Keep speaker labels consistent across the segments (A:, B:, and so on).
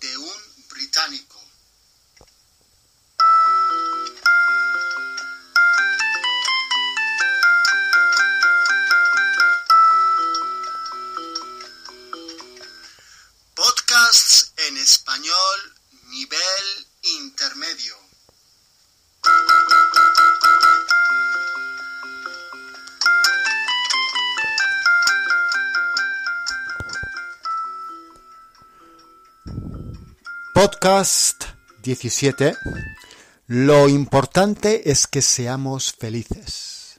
A: de un británico. Podcasts en español nivel intermedio.
B: Podcast 17. Lo importante es que seamos felices.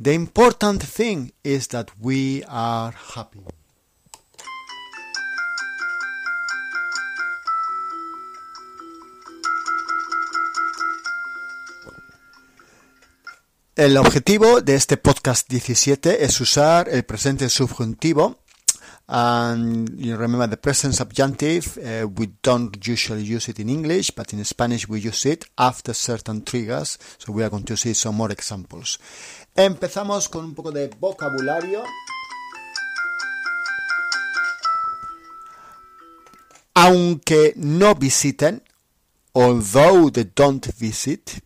B: The important thing is that we are happy. El objetivo de este podcast 17 es usar el presente subjuntivo. And you remember the present subjunctive, uh, we don't usually use it in English, but in Spanish we use it after certain triggers. So we are going to see some more examples. Empezamos con un poco de vocabulario. Aunque no visiten, although they don't visit,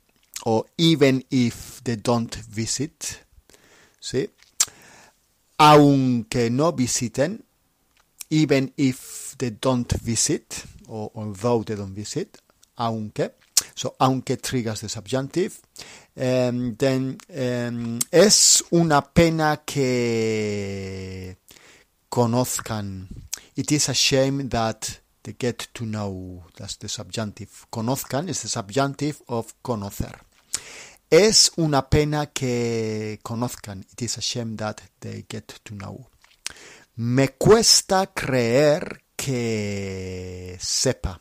B: or even if they don't visit, ¿sí? Aunque no visiten, even if they don't visit, or although they don't visit, aunque, so aunque triggers the subjunctive, um, then um, es una pena que conozcan. It is a shame that they get to know. That's the subjunctive. Conozcan is the subjunctive of conocer. Es una pena que conozcan. It is a shame that they get to know. Me cuesta creer que sepa.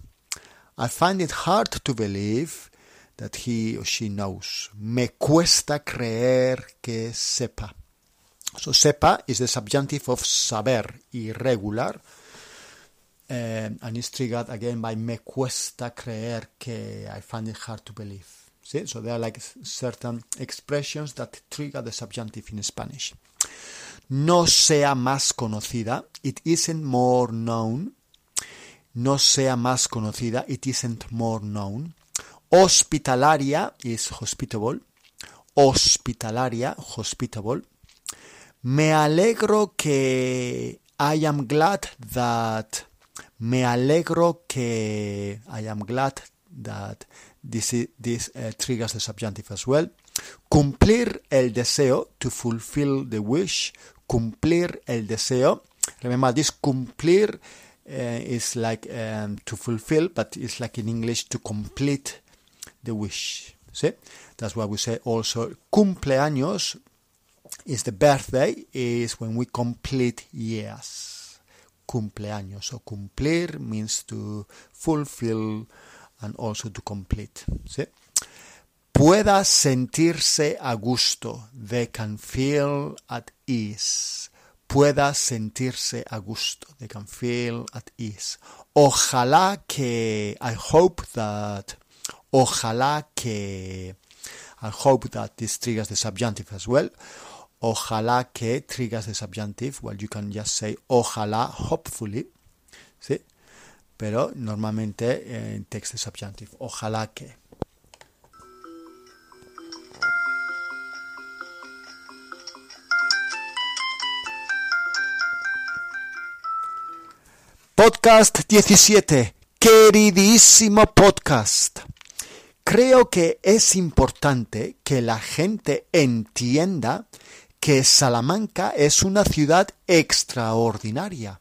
B: I find it hard to believe that he or she knows. Me cuesta creer que sepa. So sepa is the subjunctive of saber, irregular. Um, and is triggered again by me cuesta creer que I find it hard to believe. See? So there are like certain expressions that trigger the subjunctive in Spanish. No sea más conocida, it isn't more known. No sea más conocida, it isn't more known. Hospitalaria is hospitable. Hospitalaria, hospitable. Me alegro que I am glad that me alegro que I am glad that this, uh, triggers the subjunctive as well. Cumplir el deseo, to fulfill the wish. Cumplir el deseo. Remember, this cumplir uh, is like um, to fulfill, but it's like in English to complete the wish. See? That's why we say also cumpleaños is the birthday, is when we complete years. Cumpleaños. So cumplir means to fulfill and also to complete. ¿sí? Pueda sentirse a gusto. They can feel at ease. Pueda sentirse a gusto. They can feel at ease. Ojalá que, I hope that, ojalá que, I hope that this triggers the subjunctive as well. Ojalá que triggers the subjunctive. Well, you can just say ojalá, hopefully. ¿sí? pero normalmente en text subjunctive. Ojalá que. Podcast 17. Queridísimo podcast. Creo que es importante que la gente entienda que Salamanca es una ciudad extraordinaria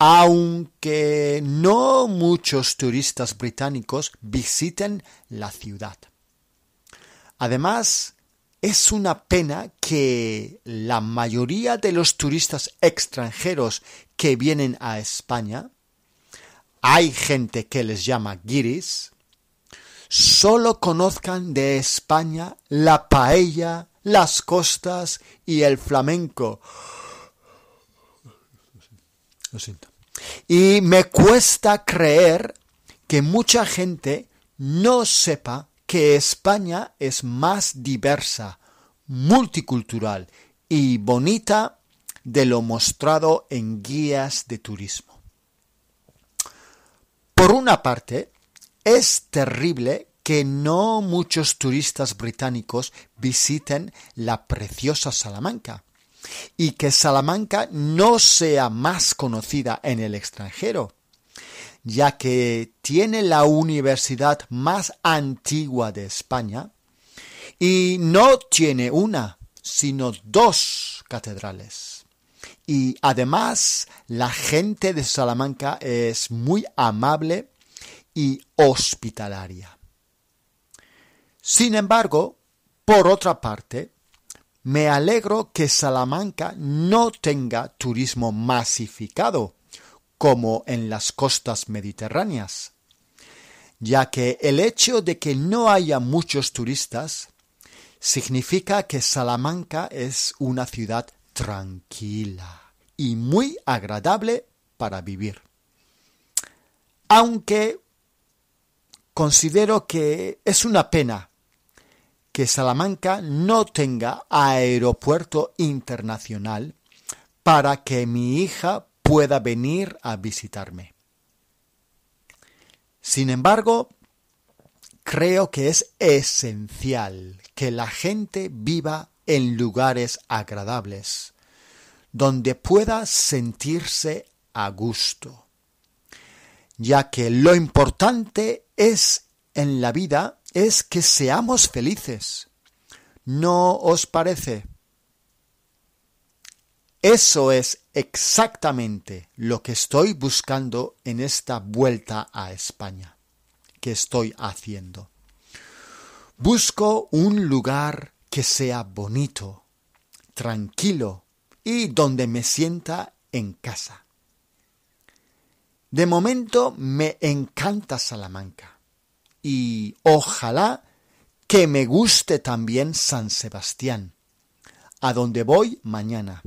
B: aunque no muchos turistas británicos visiten la ciudad. Además, es una pena que la mayoría de los turistas extranjeros que vienen a España, hay gente que les llama guiris, solo conozcan de España la paella, las costas y el flamenco. Lo siento. Y me cuesta creer que mucha gente no sepa que España es más diversa, multicultural y bonita de lo mostrado en guías de turismo. Por una parte, es terrible que no muchos turistas británicos visiten la preciosa Salamanca. y que Salamanca no sea más conocida en el extranjero, ya que tiene la universidad más antigua de España y no tiene una, sino dos catedrales. Y además la gente de Salamanca es muy amable y hospitalaria. Sin embargo, por otra parte, me alegro que Salamanca no tenga turismo masificado, como en las costas mediterráneas, ya que el hecho de que no haya muchos turistas significa que Salamanca es una ciudad tranquila y muy agradable para vivir. Aunque considero que es una pena que Salamanca no tenga aeropuerto internacional para que mi hija pueda venir a visitarme. Sin embargo, creo que es esencial que la gente viva en lugares agradables, donde pueda sentirse a gusto, ya que lo importante es en la vida es que seamos felices. ¿No os parece? Eso es exactamente lo que estoy buscando en esta vuelta a España que estoy haciendo. Busco un lugar que sea bonito, tranquilo y donde me sienta en casa. De momento me encanta Salamanca y ojalá que me guste también San Sebastián, a donde voy mañana.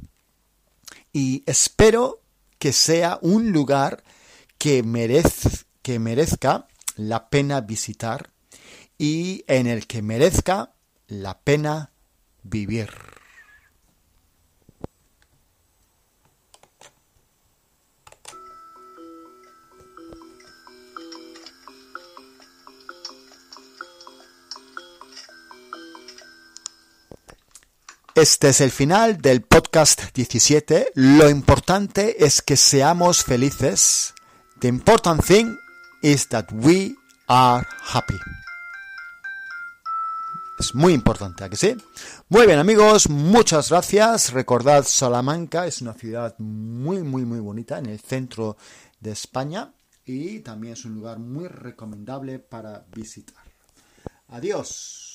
B: Y espero que sea un lugar que, merezca la pena visitar y en el que merezca la pena vivir. Este es el final del podcast 17. Lo importante es que seamos felices. The important thing is that we are happy. Es muy importante, ¿a que sí? Muy bien, amigos, muchas gracias. Recordad, Salamanca es una ciudad muy, muy, muy bonita en el centro de España y también es un lugar muy recomendable para visitar. Adiós.